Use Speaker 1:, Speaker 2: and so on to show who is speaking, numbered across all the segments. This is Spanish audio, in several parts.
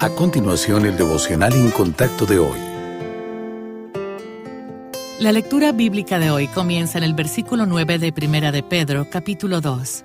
Speaker 1: A continuación, el devocional en contacto de hoy.
Speaker 2: La lectura bíblica de hoy comienza en el versículo 9 de Primera de Pedro, capítulo 2.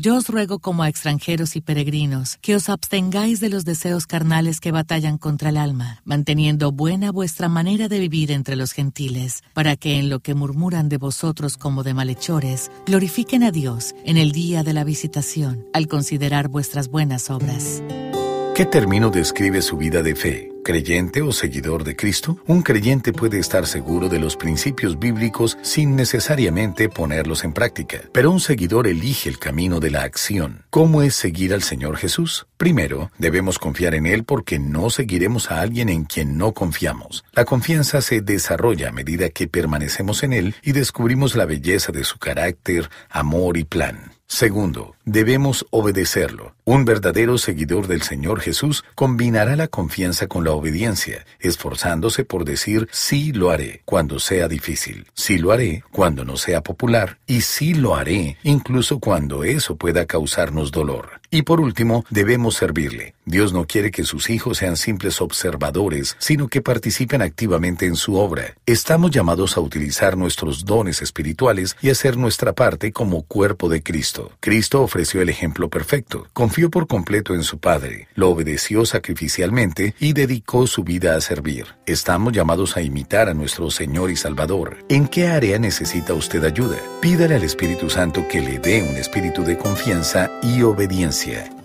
Speaker 2: yo os ruego como a extranjeros y peregrinos que os abstengáis de los deseos carnales que batallan contra el alma, manteniendo buena vuestra manera de vivir entre los gentiles, para que en lo que murmuran de vosotros como de malhechores, glorifiquen a Dios en el día de la visitación, al considerar vuestras buenas obras.
Speaker 1: ¿Qué término describe su vida de fe? ¿Creyente o seguidor de Cristo? Un creyente puede estar seguro de los principios bíblicos sin necesariamente ponerlos en práctica, pero un seguidor elige el camino de la acción. ¿Cómo es seguir al Señor Jesús? Primero, debemos confiar en Él porque no seguiremos a alguien en quien no confiamos. La confianza se desarrolla a medida que permanecemos en Él y descubrimos la belleza de su carácter, amor y plan. Segundo, debemos obedecerlo. Un verdadero seguidor del Señor Jesús combinará la confianza con la obediencia, esforzándose por decir sí lo haré cuando sea difícil, sí lo haré cuando no sea popular y sí lo haré incluso cuando eso pueda causarnos dolor. Y por último, debemos servirle. Dios no quiere que sus hijos sean simples observadores, sino que participen activamente en su obra. Estamos llamados a utilizar nuestros dones espirituales y hacer nuestra parte como cuerpo de Cristo. Cristo ofreció el ejemplo perfecto, confió por completo en su Padre, lo obedeció sacrificialmente y dedicó su vida a servir. Estamos llamados a imitar a nuestro Señor y Salvador. ¿En qué área necesita usted ayuda? Pídale al Espíritu Santo que le dé un espíritu de confianza y obediencia.